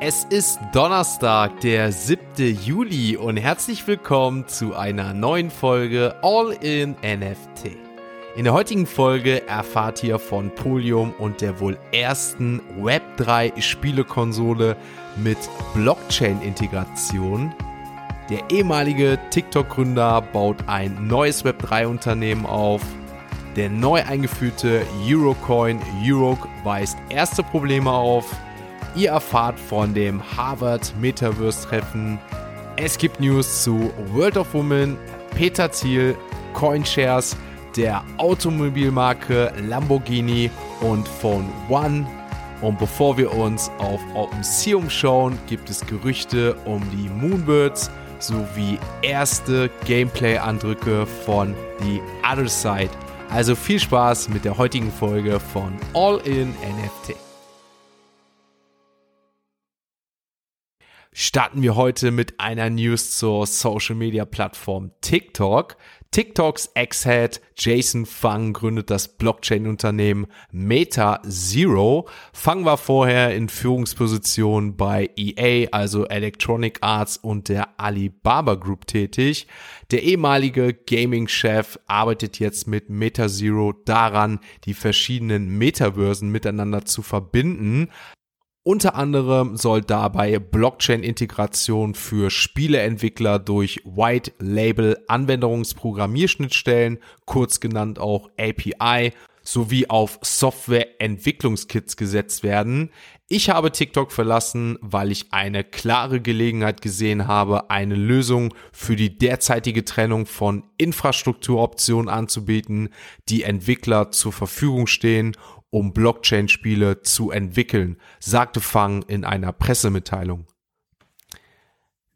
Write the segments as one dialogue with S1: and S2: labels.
S1: Es ist Donnerstag, der 7. Juli und herzlich willkommen zu einer neuen Folge All in NFT. In der heutigen Folge erfahrt ihr von Polium und der wohl ersten Web3 Spielekonsole mit Blockchain-Integration. Der ehemalige TikTok-Gründer baut ein neues Web3-Unternehmen auf. Der neu eingeführte Eurocoin Euroc weist erste Probleme auf Ihr erfahrt von dem Harvard Metaverse Treffen. Es gibt News zu World of Women, Peter Thiel, CoinShares, der Automobilmarke Lamborghini und von One. Und bevor wir uns auf OpenSea umschauen, gibt es Gerüchte um die Moonbirds sowie erste Gameplay-Andrücke von The Other Side. Also viel Spaß mit der heutigen Folge von All in NFT. Starten wir heute mit einer News zur Social Media Plattform TikTok. TikToks Ex-Head Jason Fang gründet das Blockchain-Unternehmen Meta Zero. Fang war vorher in Führungspositionen bei EA, also Electronic Arts und der Alibaba Group tätig. Der ehemalige Gaming-Chef arbeitet jetzt mit Meta Zero daran, die verschiedenen Metaversen miteinander zu verbinden. Unter anderem soll dabei Blockchain-Integration für Spieleentwickler durch White Label Anwendungsprogrammierschnittstellen, kurz genannt auch API, sowie auf Software-Entwicklungskits gesetzt werden. Ich habe TikTok verlassen, weil ich eine klare Gelegenheit gesehen habe, eine Lösung für die derzeitige Trennung von Infrastrukturoptionen anzubieten, die Entwickler zur Verfügung stehen um Blockchain-Spiele zu entwickeln, sagte Fang in einer Pressemitteilung.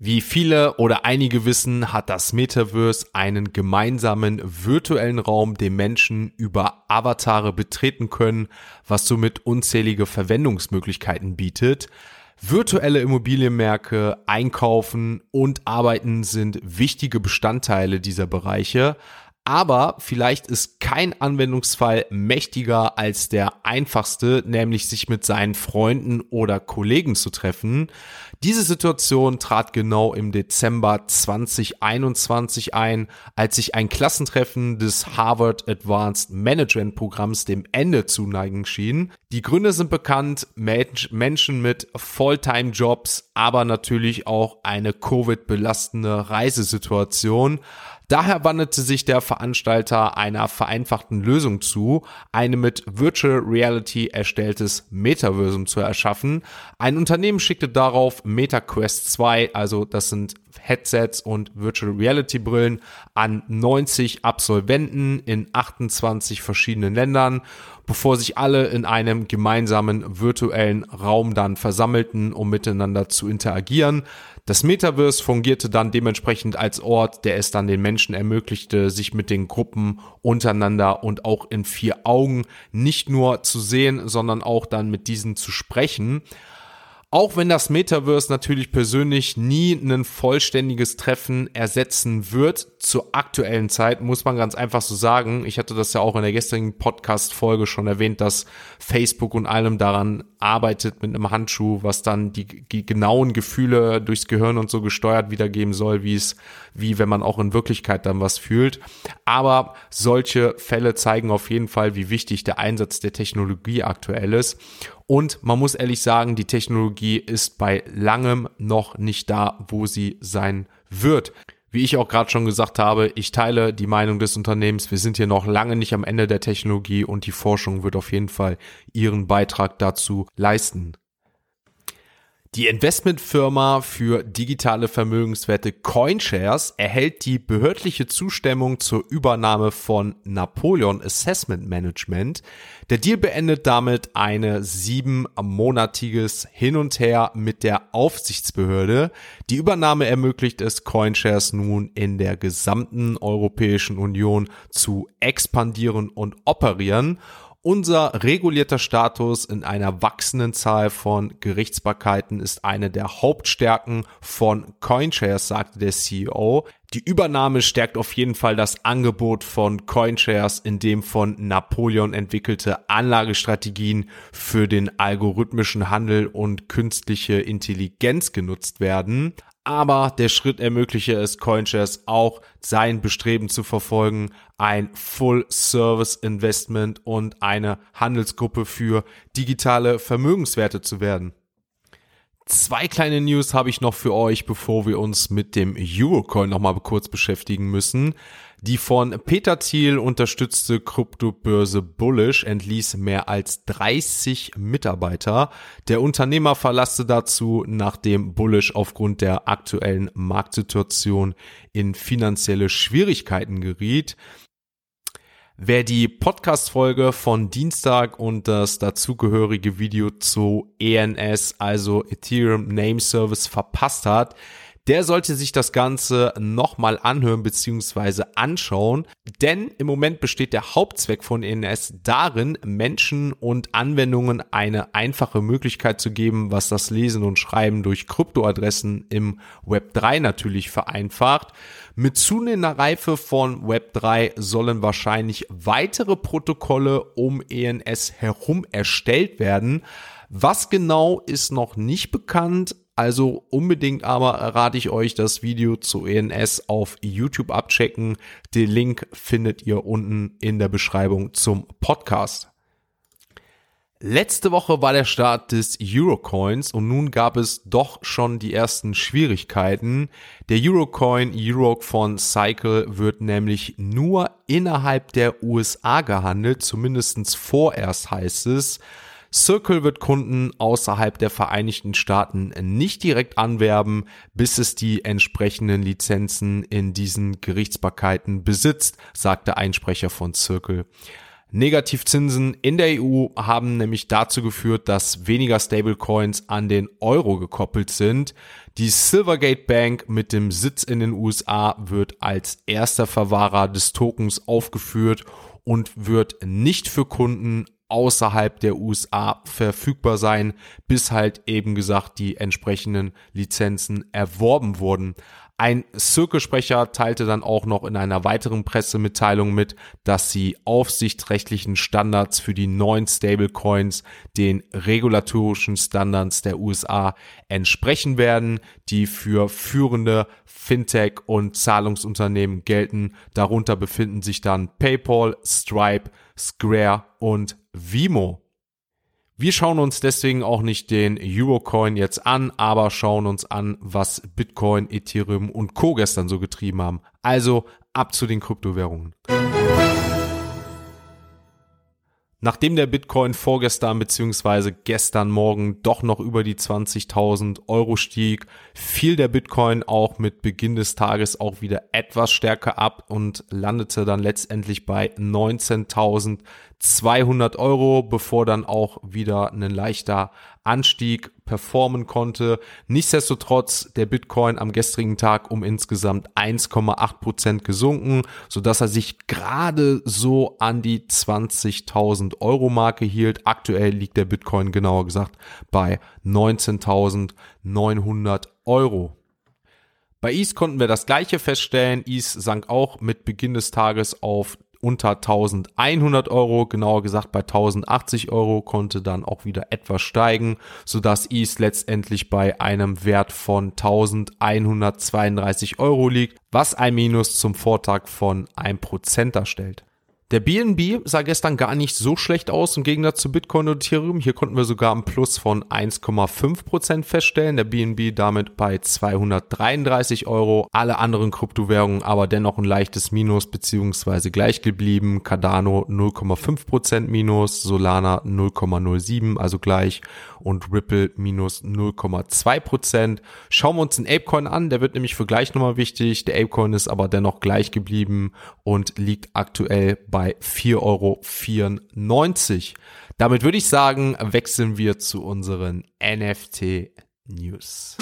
S1: Wie viele oder einige wissen, hat das Metaverse einen gemeinsamen virtuellen Raum, den Menschen über Avatare betreten können, was somit unzählige Verwendungsmöglichkeiten bietet. Virtuelle Immobilienmärkte, Einkaufen und Arbeiten sind wichtige Bestandteile dieser Bereiche, aber vielleicht ist kein Anwendungsfall mächtiger als der einfachste, nämlich sich mit seinen Freunden oder Kollegen zu treffen. Diese Situation trat genau im Dezember 2021 ein, als sich ein Klassentreffen des Harvard Advanced Management Programms dem Ende zuneigen schien. Die Gründe sind bekannt, Menschen mit Fulltime-Jobs, aber natürlich auch eine Covid-belastende Reisesituation. Daher wandelte sich der Veranstalter einer vereinfachten Lösung zu, eine mit Virtual Reality erstelltes Metaversum zu erschaffen. Ein Unternehmen schickte darauf MetaQuest 2, also das sind Headsets und Virtual Reality Brillen an 90 Absolventen in 28 verschiedenen Ländern, bevor sich alle in einem gemeinsamen virtuellen Raum dann versammelten, um miteinander zu interagieren. Das Metaverse fungierte dann dementsprechend als Ort, der es dann den Menschen ermöglichte, sich mit den Gruppen untereinander und auch in vier Augen nicht nur zu sehen, sondern auch dann mit diesen zu sprechen. Auch wenn das Metaverse natürlich persönlich nie ein vollständiges Treffen ersetzen wird, zur aktuellen Zeit muss man ganz einfach so sagen, ich hatte das ja auch in der gestrigen Podcast-Folge schon erwähnt, dass Facebook und allem daran arbeitet mit einem Handschuh, was dann die, die genauen Gefühle durchs Gehirn und so gesteuert wiedergeben soll, wie es, wie wenn man auch in Wirklichkeit dann was fühlt. Aber solche Fälle zeigen auf jeden Fall, wie wichtig der Einsatz der Technologie aktuell ist. Und man muss ehrlich sagen, die Technologie ist bei langem noch nicht da, wo sie sein wird. Wie ich auch gerade schon gesagt habe, ich teile die Meinung des Unternehmens. Wir sind hier noch lange nicht am Ende der Technologie und die Forschung wird auf jeden Fall ihren Beitrag dazu leisten. Die Investmentfirma für digitale Vermögenswerte CoinShares erhält die behördliche Zustimmung zur Übernahme von Napoleon Assessment Management. Der Deal beendet damit eine siebenmonatiges Hin und Her mit der Aufsichtsbehörde. Die Übernahme ermöglicht es CoinShares nun in der gesamten Europäischen Union zu expandieren und operieren Unser regulierter Status in einer wachsenden Zahl von Gerichtsbarkeiten ist eine der Hauptstärken von CoinShares, sagte der CEO. Die Übernahme stärkt auf jeden Fall das Angebot von CoinShares, in dem von Napoleon entwickelte Anlagestrategien für den algorithmischen Handel und künstliche Intelligenz genutzt werden aber der Schritt ermögliche es CoinShares auch, sein Bestreben zu verfolgen, ein Full-Service-Investment und eine Handelsgruppe für digitale Vermögenswerte zu werden. Zwei kleine News habe ich noch für euch, bevor wir uns mit dem Eurocoin nochmal kurz beschäftigen müssen. Die von Peter Thiel unterstützte Kryptobörse Bullish entließ mehr als 30 Mitarbeiter. Der Unternehmer verlasste dazu, nachdem Bullish aufgrund der aktuellen Marktsituation in finanzielle Schwierigkeiten geriet. Wer die Podcast-Folge von Dienstag und das dazugehörige Video zu ENS, also Ethereum Name Service, verpasst hat, der sollte sich das Ganze nochmal anhören bzw. anschauen, denn im Moment besteht der Hauptzweck von ENS darin, Menschen und Anwendungen eine einfache Möglichkeit zu geben, was das Lesen und Schreiben durch Kryptoadressen im Web 3 natürlich vereinfacht. Mit zunehmender Reife von Web 3 sollen wahrscheinlich weitere Protokolle um ENS herum erstellt werden. Was genau ist noch nicht bekannt, also unbedingt aber rate ich euch das Video zu ENS auf YouTube abchecken. Den Link findet ihr unten in der Beschreibung zum Podcast. Letzte Woche war der Start des Eurocoins und nun gab es doch schon die ersten Schwierigkeiten. Der Eurocoin Euroc von Cycle wird nämlich nur innerhalb der USA gehandelt, zumindestens vorerst heißt es. Circle wird Kunden außerhalb der Vereinigten Staaten nicht direkt anwerben, bis es die entsprechenden Lizenzen in diesen Gerichtsbarkeiten besitzt, sagte ein Sprecher von Circle. Negativzinsen in der EU haben nämlich dazu geführt, dass weniger Stablecoins an den Euro gekoppelt sind. Die Silvergate Bank mit dem Sitz in den USA wird als erster Verwahrer des Tokens aufgeführt und wird nicht für Kunden außerhalb der USA verfügbar sein, bis halt eben gesagt die entsprechenden Lizenzen erworben wurden. Ein Circle-Sprecher teilte dann auch noch in einer weiteren Pressemitteilung mit, dass sie aufsichtsrechtlichen Standards für die neuen Stablecoins den regulatorischen Standards der USA entsprechen werden, die für führende Fintech und Zahlungsunternehmen gelten. Darunter befinden sich dann PayPal, Stripe, Square und Vimo. Wir schauen uns deswegen auch nicht den Eurocoin jetzt an, aber schauen uns an, was Bitcoin, Ethereum und Co gestern so getrieben haben. Also ab zu den Kryptowährungen. Nachdem der Bitcoin vorgestern bzw. gestern Morgen doch noch über die 20.000 Euro stieg, fiel der Bitcoin auch mit Beginn des Tages auch wieder etwas stärker ab und landete dann letztendlich bei 19.200 Euro, bevor dann auch wieder ein leichter Anstieg performen konnte. Nichtsdestotrotz der Bitcoin am gestrigen Tag um insgesamt 1,8 Prozent gesunken, so dass er sich gerade so an die 20.000 Euro Marke hielt. Aktuell liegt der Bitcoin genauer gesagt bei 19.900 Euro. Bei ETH konnten wir das gleiche feststellen. ETH sank auch mit Beginn des Tages auf unter 1100 Euro, genauer gesagt bei 1080 Euro, konnte dann auch wieder etwas steigen, sodass ETH letztendlich bei einem Wert von 1132 Euro liegt, was ein Minus zum Vortag von 1% darstellt. Der BNB sah gestern gar nicht so schlecht aus im Gegensatz zu Bitcoin und Ethereum. Hier konnten wir sogar einen Plus von 1,5% feststellen. Der BNB damit bei 233 Euro. Alle anderen Kryptowährungen aber dennoch ein leichtes Minus beziehungsweise gleich geblieben. Cardano 0,5% Minus, Solana 0,07, also gleich und Ripple minus 0,2%. Schauen wir uns den Apecoin an. Der wird nämlich für gleich nochmal wichtig. Der Apecoin ist aber dennoch gleich geblieben und liegt aktuell bei bei 4,94 Euro. Damit würde ich sagen, wechseln wir zu unseren NFT News.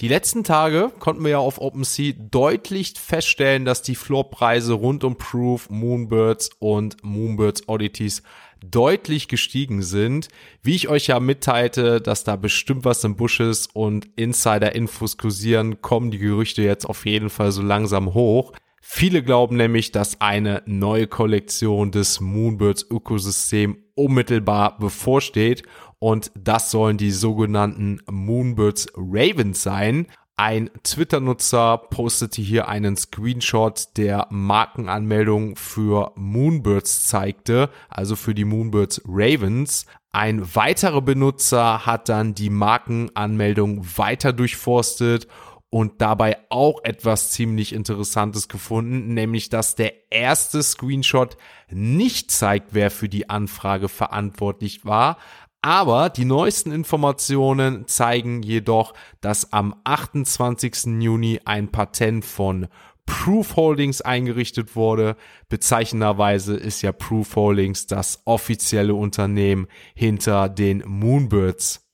S1: Die letzten Tage konnten wir ja auf OpenSea deutlich feststellen, dass die Floorpreise rund um Proof, Moonbirds und Moonbirds Oddities deutlich gestiegen sind. Wie ich euch ja mitteilte, dass da bestimmt was im Busch ist und Insider-Infos kursieren, kommen die Gerüchte jetzt auf jeden Fall so langsam hoch. Viele glauben nämlich, dass eine neue Kollektion des Moonbirds Ökosystem unmittelbar bevorsteht und das sollen die sogenannten Moonbirds Ravens sein. Ein Twitter-Nutzer postete hier einen Screenshot der Markenanmeldung für Moonbirds zeigte, also für die Moonbirds Ravens. Ein weiterer Benutzer hat dann die Markenanmeldung weiter durchforstet und dabei auch etwas ziemlich Interessantes gefunden, nämlich dass der erste Screenshot nicht zeigt, wer für die Anfrage verantwortlich war, aber die neuesten Informationen zeigen jedoch, dass am 28. Juni ein Patent von Proof Holdings eingerichtet wurde. Bezeichnenderweise ist ja Proof Holdings das offizielle Unternehmen hinter den Moonbirds.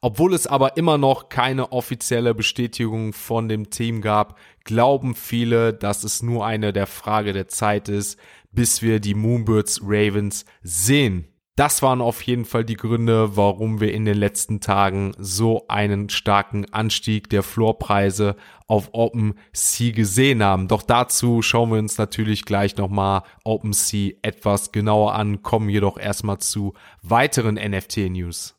S1: Obwohl es aber immer noch keine offizielle Bestätigung von dem Team gab, glauben viele, dass es nur eine der Frage der Zeit ist, bis wir die Moonbirds Ravens sehen. Das waren auf jeden Fall die Gründe, warum wir in den letzten Tagen so einen starken Anstieg der Floorpreise auf OpenSea gesehen haben. Doch dazu schauen wir uns natürlich gleich nochmal OpenSea etwas genauer an, kommen jedoch erstmal zu weiteren NFT-News.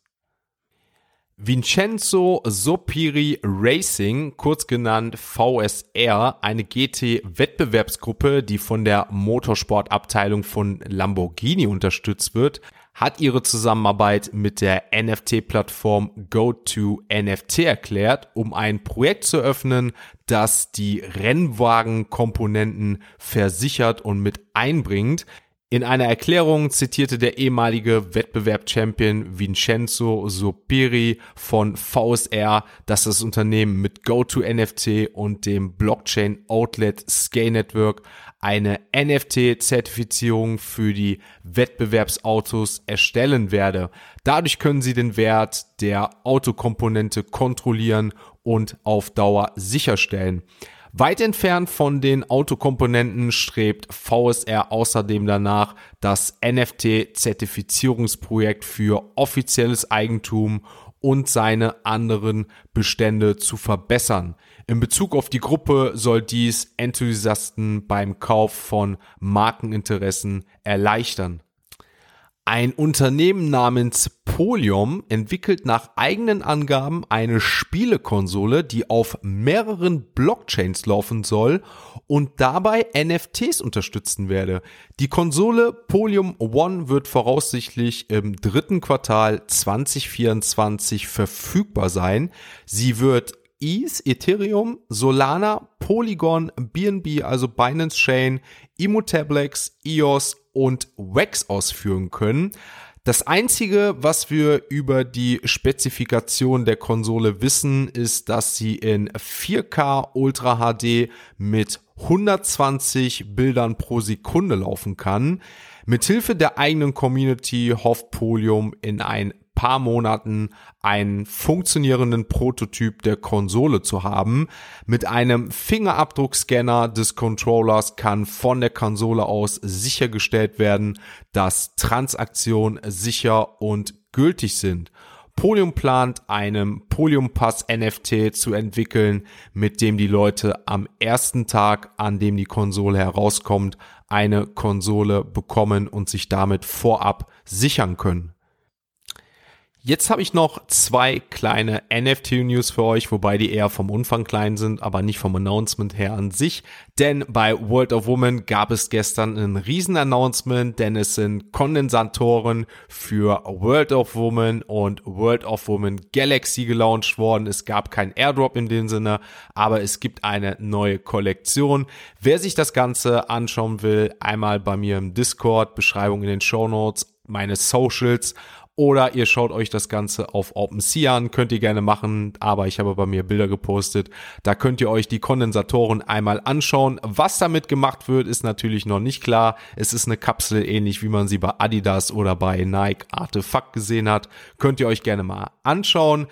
S1: Vincenzo Sopiri Racing, kurz genannt VSR, eine GT-Wettbewerbsgruppe, die von der Motorsportabteilung von Lamborghini unterstützt wird, hat ihre Zusammenarbeit mit der NFT-Plattform GoToNFT erklärt, um ein Projekt zu öffnen, das die Rennwagenkomponenten versichert und mit einbringt. In einer Erklärung zitierte der ehemalige Wettbewerb-Champion Vincenzo Sopiri von VSR, dass das Unternehmen mit GoToNFT und dem Blockchain Outlet Scale Network eine NFT-Zertifizierung für die Wettbewerbsautos erstellen werde. Dadurch können sie den Wert der Autokomponente kontrollieren und auf Dauer sicherstellen. Weit entfernt von den Autokomponenten strebt VSR außerdem danach, das NFT-Zertifizierungsprojekt für offizielles Eigentum und seine anderen Bestände zu verbessern. In Bezug auf die Gruppe soll dies Enthusiasten beim Kauf von Markeninteressen erleichtern. Ein Unternehmen namens Polium entwickelt nach eigenen Angaben eine Spielekonsole, die auf mehreren Blockchains laufen soll und dabei NFTs unterstützen werde. Die Konsole Polium One wird voraussichtlich im dritten Quartal 2024 verfügbar sein. Sie wird ETH, Ethereum, Solana, Polygon, BNB, also Binance Chain, Immutablex, EOS und Wax ausführen können. Das einzige, was wir über die Spezifikation der Konsole wissen, ist, dass sie in 4K Ultra HD mit 120 Bildern pro Sekunde laufen kann. Mithilfe der eigenen Community hofft Polium in ein paar Monaten einen funktionierenden Prototyp der Konsole zu haben. Mit einem Fingerabdruckscanner des Controllers kann von der Konsole aus sichergestellt werden, dass Transaktionen sicher und gültig sind. Polium plant, einen Polium Pass NFT zu entwickeln, mit dem die Leute am ersten Tag, an dem die Konsole herauskommt, eine Konsole bekommen und sich damit vorab sichern können. Jetzt habe ich noch zwei kleine NFT-News für euch, wobei die eher vom Umfang klein sind, aber nicht vom Announcement her an sich. Denn bei World of Women gab es gestern ein Riesen-Announcement, denn es sind Kondensatoren für World of Women und World of Women Galaxy gelauncht worden. Es gab kein Airdrop in dem Sinne, aber es gibt eine neue Kollektion. Wer sich das Ganze anschauen will, einmal bei mir im Discord, Beschreibung in den Show Notes, meine Socials oder ihr schaut euch das Ganze auf OpenSea an, könnt ihr gerne machen, aber ich habe bei mir Bilder gepostet. Da könnt ihr euch die Kondensatoren einmal anschauen. Was damit gemacht wird, ist natürlich noch nicht klar. Es ist eine Kapsel, ähnlich wie man sie bei Adidas oder bei Nike Artefakt gesehen hat. Könnt ihr euch gerne mal anschauen.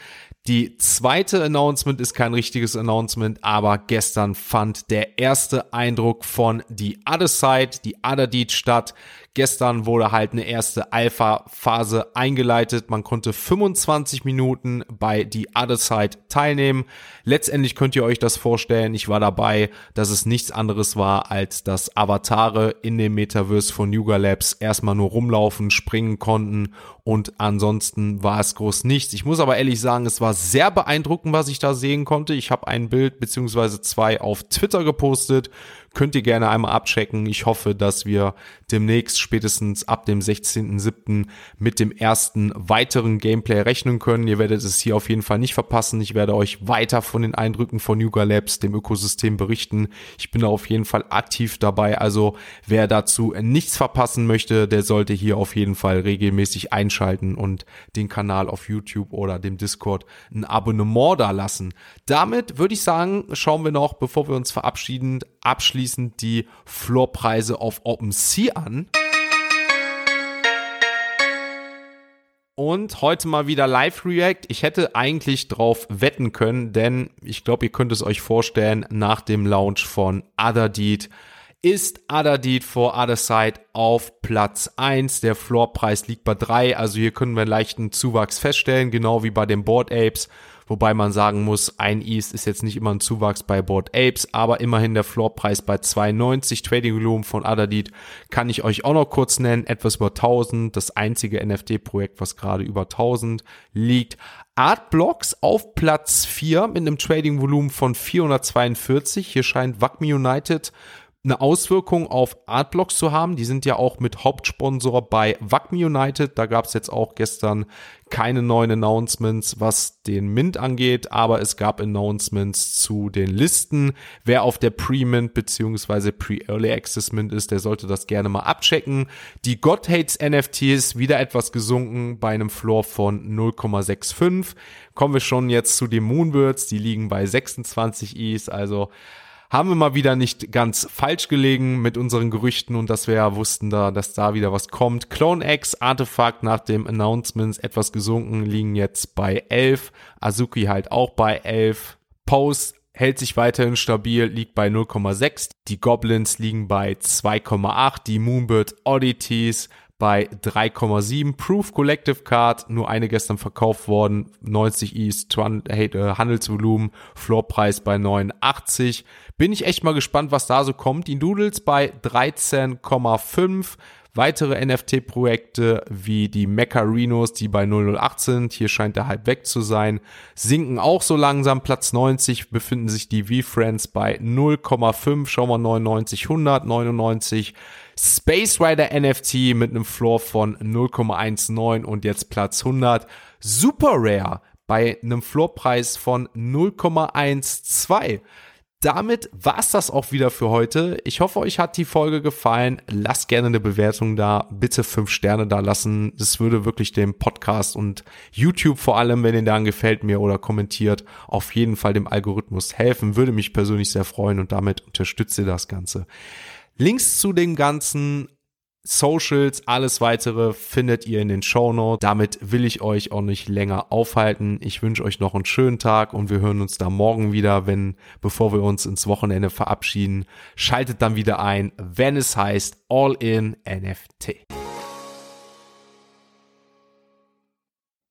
S1: Die zweite Announcement ist kein richtiges Announcement, aber gestern fand der erste Eindruck von The Other Side, die Other Deed statt. Gestern wurde halt eine erste Alpha-Phase eingeleitet. Man konnte 25 Minuten bei The Other Side teilnehmen. Letztendlich könnt ihr euch das vorstellen. Ich war dabei, dass es nichts anderes war, als dass Avatare in dem Metaverse von Yuga Labs erstmal nur rumlaufen, springen konnten und ansonsten war es groß nichts. Ich muss aber ehrlich sagen, es war sehr beeindruckend, was ich da sehen konnte. Ich habe ein Bild beziehungsweise zwei auf Twitter gepostet könnt ihr gerne einmal abchecken. Ich hoffe, dass wir demnächst spätestens ab dem 16.07. mit dem ersten weiteren Gameplay rechnen können. Ihr werdet es hier auf jeden Fall nicht verpassen. Ich werde euch weiter von den Eindrücken von Yuga Labs, dem Ökosystem, berichten. Ich bin da auf jeden Fall aktiv dabei. Also wer dazu nichts verpassen möchte, der sollte hier auf jeden Fall regelmäßig einschalten und den Kanal auf YouTube oder dem Discord ein Abonnement da lassen. Damit würde ich sagen, schauen wir noch, bevor wir uns verabschieden, abschließend die Floorpreise auf OpenSea an. Und heute mal wieder Live-React. Ich hätte eigentlich drauf wetten können, denn ich glaube, ihr könnt es euch vorstellen, nach dem Launch von Other Deed ist Other Deed for Other Side auf Platz 1. Der Floorpreis liegt bei 3, also hier können wir einen leichten Zuwachs feststellen, genau wie bei den Board Apes. Wobei man sagen muss, ein East ist jetzt nicht immer ein Zuwachs bei Board Apes, aber immerhin der Floorpreis bei 2,90. Trading Volume von Adadit kann ich euch auch noch kurz nennen. Etwas über 1000. Das einzige NFT-Projekt, was gerade über 1000 liegt. Artblocks auf Platz 4 mit einem Trading Volumen von 442. Hier scheint Wacme United eine Auswirkung auf Artblocks zu haben. Die sind ja auch mit Hauptsponsor bei Wacme United. Da gab es jetzt auch gestern keine neuen Announcements, was den Mint angeht, aber es gab Announcements zu den Listen. Wer auf der Pre-Mint bzw. Pre-Early Access Mint ist, der sollte das gerne mal abchecken. Die God Hates NFTs wieder etwas gesunken bei einem Floor von 0,65. Kommen wir schon jetzt zu den Moonbirds, die liegen bei 26 Is, also haben wir mal wieder nicht ganz falsch gelegen mit unseren Gerüchten und dass wir ja wussten da, dass da wieder was kommt. Clone X Artefakt nach dem Announcements etwas gesunken, liegen jetzt bei 11. Azuki halt auch bei 11. Post hält sich weiterhin stabil, liegt bei 0,6. Die Goblins liegen bei 2,8. Die Moonbird Oddities bei 3,7. Proof Collective Card, nur eine gestern verkauft worden, 90 East, äh, Handelsvolumen, Floorpreis bei 89. Bin ich echt mal gespannt, was da so kommt. Die Doodles bei 13,5. Weitere NFT-Projekte wie die Mecharinos, die bei 008 sind, hier scheint der Hype weg zu sein, sinken auch so langsam. Platz 90 befinden sich die V-Friends bei 0,5, schauen wir 99, 100, 99. Space Rider NFT mit einem Floor von 0,19 und jetzt Platz 100. Super Rare bei einem Floorpreis von 0,12 damit war's das auch wieder für heute. Ich hoffe, euch hat die Folge gefallen. Lasst gerne eine Bewertung da. Bitte fünf Sterne da lassen. Das würde wirklich dem Podcast und YouTube vor allem, wenn ihr da gefällt mir oder kommentiert, auf jeden Fall dem Algorithmus helfen. Würde mich persönlich sehr freuen und damit unterstützt ihr das Ganze. Links zu dem Ganzen Socials, alles weitere findet ihr in den Show Notes. Damit will ich euch auch nicht länger aufhalten. Ich wünsche euch noch einen schönen Tag und wir hören uns da morgen wieder, wenn, bevor wir uns ins Wochenende verabschieden, schaltet dann wieder ein, wenn es heißt All in NFT.